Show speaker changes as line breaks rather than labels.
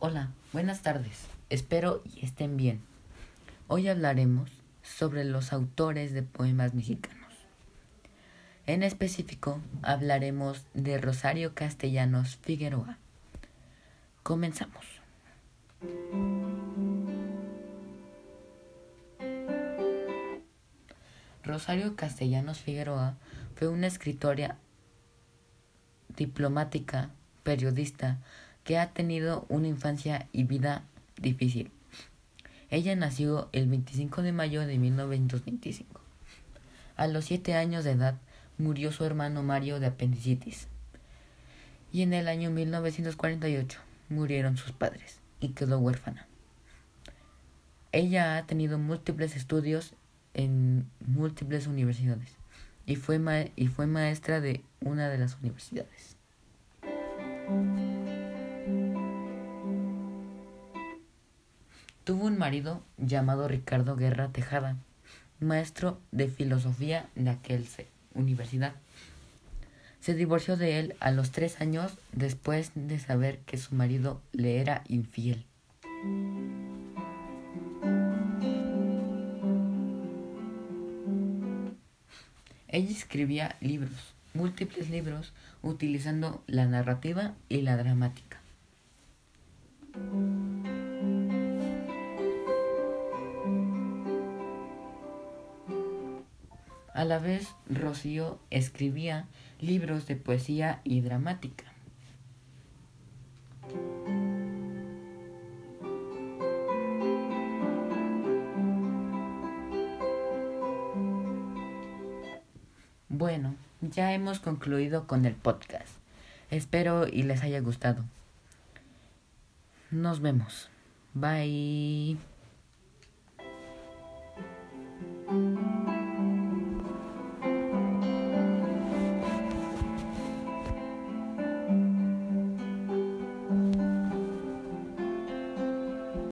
Hola, buenas tardes. Espero y estén bien. Hoy hablaremos sobre los autores de poemas mexicanos. En específico, hablaremos de Rosario Castellanos Figueroa. Comenzamos. Rosario Castellanos Figueroa fue una escritora diplomática, periodista, que ha tenido una infancia y vida difícil. Ella nació el 25 de mayo de 1925. A los siete años de edad murió su hermano Mario de apendicitis. Y en el año 1948 murieron sus padres y quedó huérfana. Ella ha tenido múltiples estudios en múltiples universidades y fue, y fue maestra de una de las universidades. Tuvo un marido llamado Ricardo Guerra Tejada, maestro de filosofía de aquel universidad. Se divorció de él a los tres años después de saber que su marido le era infiel. Ella escribía libros, múltiples libros, utilizando la narrativa y la dramática. A la vez, Rocío escribía libros de poesía y dramática. Bueno, ya hemos concluido con el podcast. Espero y les haya gustado. Nos vemos. Bye.